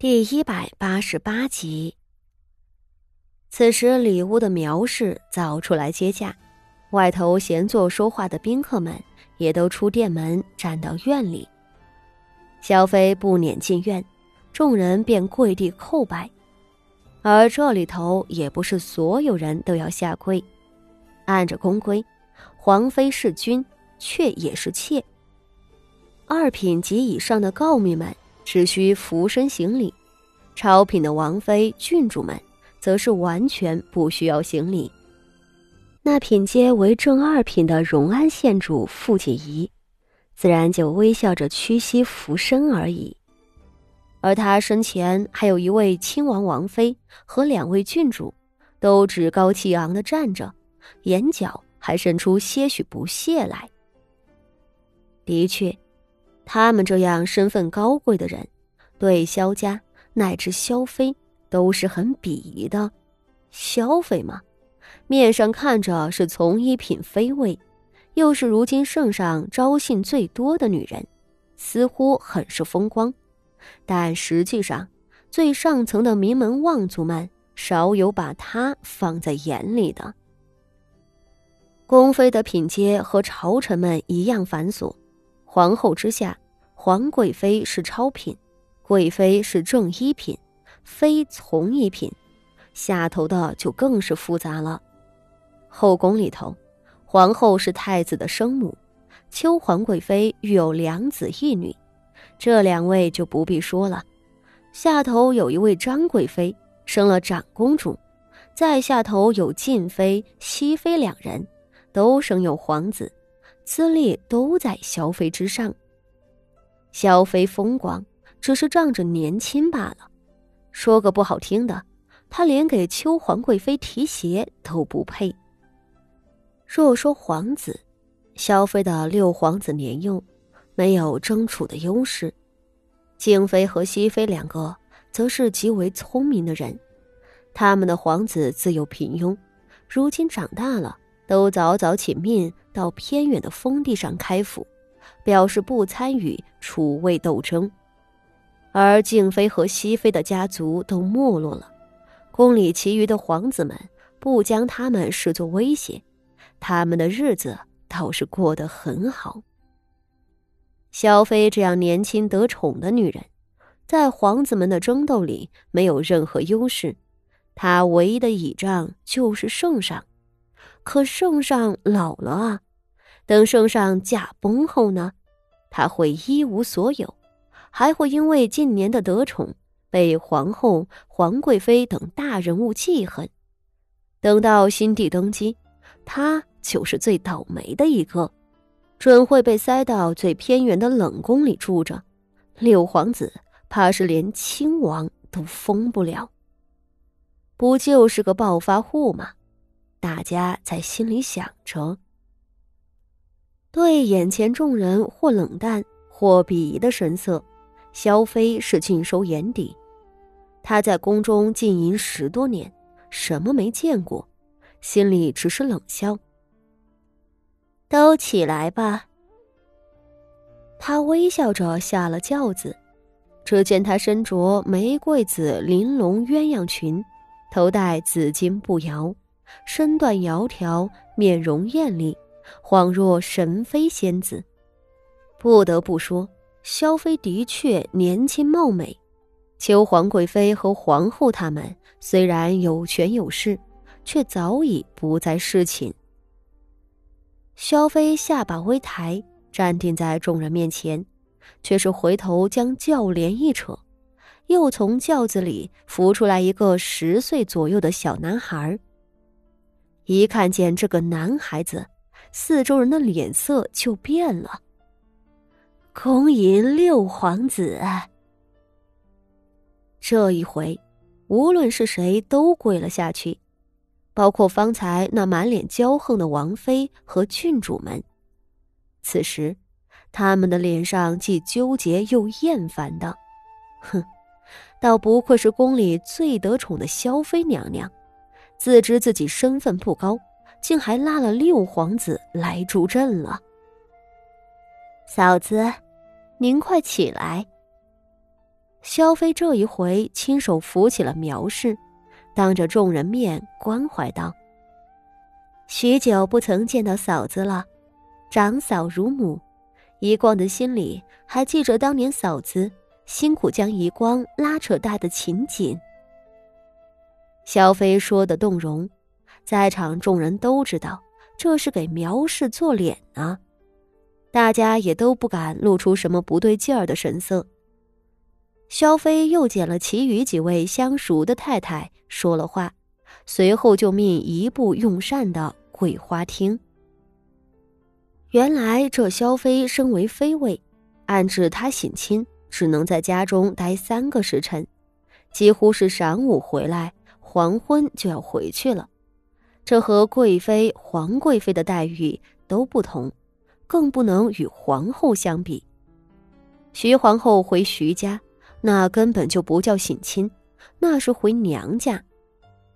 第一百八十八集。此时，里屋的苗氏早出来接驾，外头闲坐说话的宾客们也都出店门，站到院里。萧妃不撵进院，众人便跪地叩拜。而这里头也不是所有人都要下跪，按着宫规，皇妃是君，妾也是妾。二品及以上的诰命们只需俯身行礼，超品的王妃、郡主们则是完全不需要行礼。那品阶为正二品的荣安县主傅锦仪，自然就微笑着屈膝俯身而已。而他身前还有一位亲王王妃和两位郡主，都趾高气昂的站着，眼角还渗出些许不屑来。的确，他们这样身份高贵的人，对萧家乃至萧妃都是很鄙夷的。萧妃嘛，面上看着是从一品妃位，又是如今圣上招信最多的女人，似乎很是风光。但实际上，最上层的名门望族们少有把她放在眼里的。宫妃的品阶和朝臣们一样繁琐，皇后之下，皇贵妃是超品，贵妃是正一品，妃从一品，下头的就更是复杂了。后宫里头，皇后是太子的生母，秋皇贵妃育有两子一女。这两位就不必说了，下头有一位张贵妃生了长公主，再下头有晋妃、熹妃两人，都生有皇子，资历都在萧妃之上。萧妃风光，只是仗着年轻罢了。说个不好听的，她连给秋皇贵妃提鞋都不配。若说皇子，萧妃的六皇子年幼。没有争储的优势，静妃和熹妃两个则是极为聪明的人，他们的皇子自幼平庸，如今长大了，都早早请命到偏远的封地上开府，表示不参与楚魏斗争。而静妃和熹妃的家族都没落了，宫里其余的皇子们不将他们视作威胁，他们的日子倒是过得很好。萧妃这样年轻得宠的女人，在皇子们的争斗里没有任何优势，她唯一的倚仗就是圣上。可圣上老了啊，等圣上驾崩后呢，他会一无所有，还会因为近年的得宠被皇后、皇贵妃等大人物记恨。等到新帝登基，他就是最倒霉的一个。准会被塞到最偏远的冷宫里住着，六皇子怕是连亲王都封不了。不就是个暴发户吗？大家在心里想着。对眼前众人或冷淡或鄙夷的神色，萧妃是尽收眼底。她在宫中经营十多年，什么没见过，心里只是冷笑。都起来吧。他微笑着下了轿子，只见他身着玫瑰紫玲珑鸳鸯裙，头戴紫金步摇，身段窈窕，面容艳丽，恍若神妃仙子。不得不说，萧妃的确年轻貌美。秋皇贵妃和皇后他们虽然有权有势，却早已不再侍寝。萧妃下巴微抬，站定在众人面前，却是回头将轿帘一扯，又从轿子里扶出来一个十岁左右的小男孩。一看见这个男孩子，四周人的脸色就变了。恭迎六皇子。这一回，无论是谁都跪了下去。包括方才那满脸骄横的王妃和郡主们，此时，他们的脸上既纠结又厌烦的，哼，倒不愧是宫里最得宠的萧妃娘娘，自知自己身份不高，竟还拉了六皇子来助阵了。嫂子，您快起来。萧妃这一回亲手扶起了苗氏，当着众人面关怀道：“许久不曾见到嫂子了，长嫂如母。遗光的心里还记着当年嫂子辛苦将遗光拉扯大的情景。”萧妃说的动容，在场众人都知道这是给苗氏做脸呢，大家也都不敢露出什么不对劲儿的神色。萧妃又捡了其余几位相熟的太太说了话，随后就命一步用膳的桂花厅。原来这萧妃身为妃位，按制她省亲只能在家中待三个时辰，几乎是晌午回来。黄昏就要回去了，这和贵妃、皇贵妃的待遇都不同，更不能与皇后相比。徐皇后回徐家，那根本就不叫省亲，那是回娘家。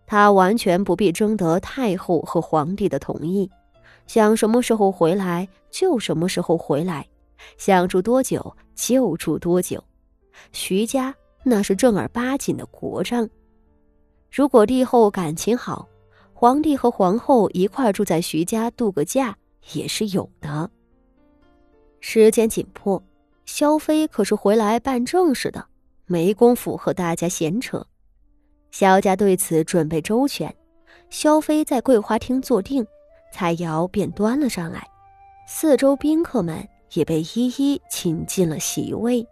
她完全不必征得太后和皇帝的同意，想什么时候回来就什么时候回来，想住多久就住多久。徐家那是正儿八经的国丈。如果帝后感情好，皇帝和皇后一块住在徐家度个假也是有的。时间紧迫，萧妃可是回来办正事的，没工夫和大家闲扯。萧家对此准备周全，萧妃在桂花厅坐定，菜肴便端了上来，四周宾客们也被一一请进了席位。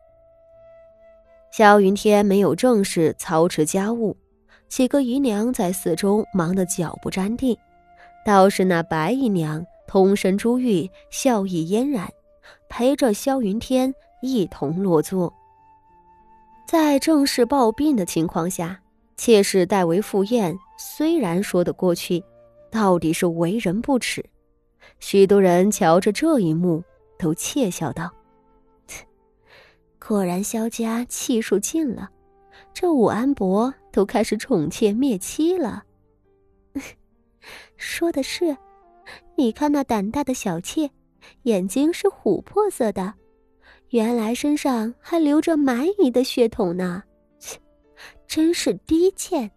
萧云天没有正事操持家务。几个姨娘在四周忙得脚不沾地，倒是那白姨娘通身珠玉，笑意嫣然，陪着萧云天一同落座。在正式抱病的情况下，妾室代为赴宴，虽然说得过去，到底是为人不耻。许多人瞧着这一幕，都窃笑道：“果然萧家气数尽了。”这武安伯都开始宠妾灭妻了。说的是，你看那胆大的小妾，眼睛是琥珀色的，原来身上还流着蛮夷的血统呢，切，真是低贱。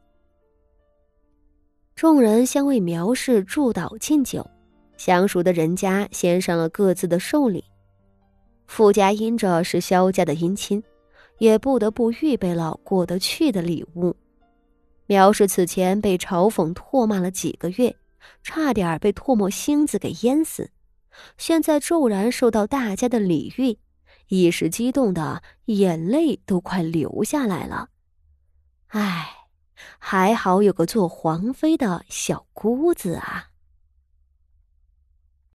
众人相为苗氏祝祷敬酒，相熟的人家先上了各自的寿礼，富家因着是萧家的姻亲。也不得不预备了过得去的礼物。苗氏此前被嘲讽唾骂了几个月，差点被唾沫星子给淹死，现在骤然受到大家的礼遇，一时激动的眼泪都快流下来了。唉，还好有个做皇妃的小姑子啊！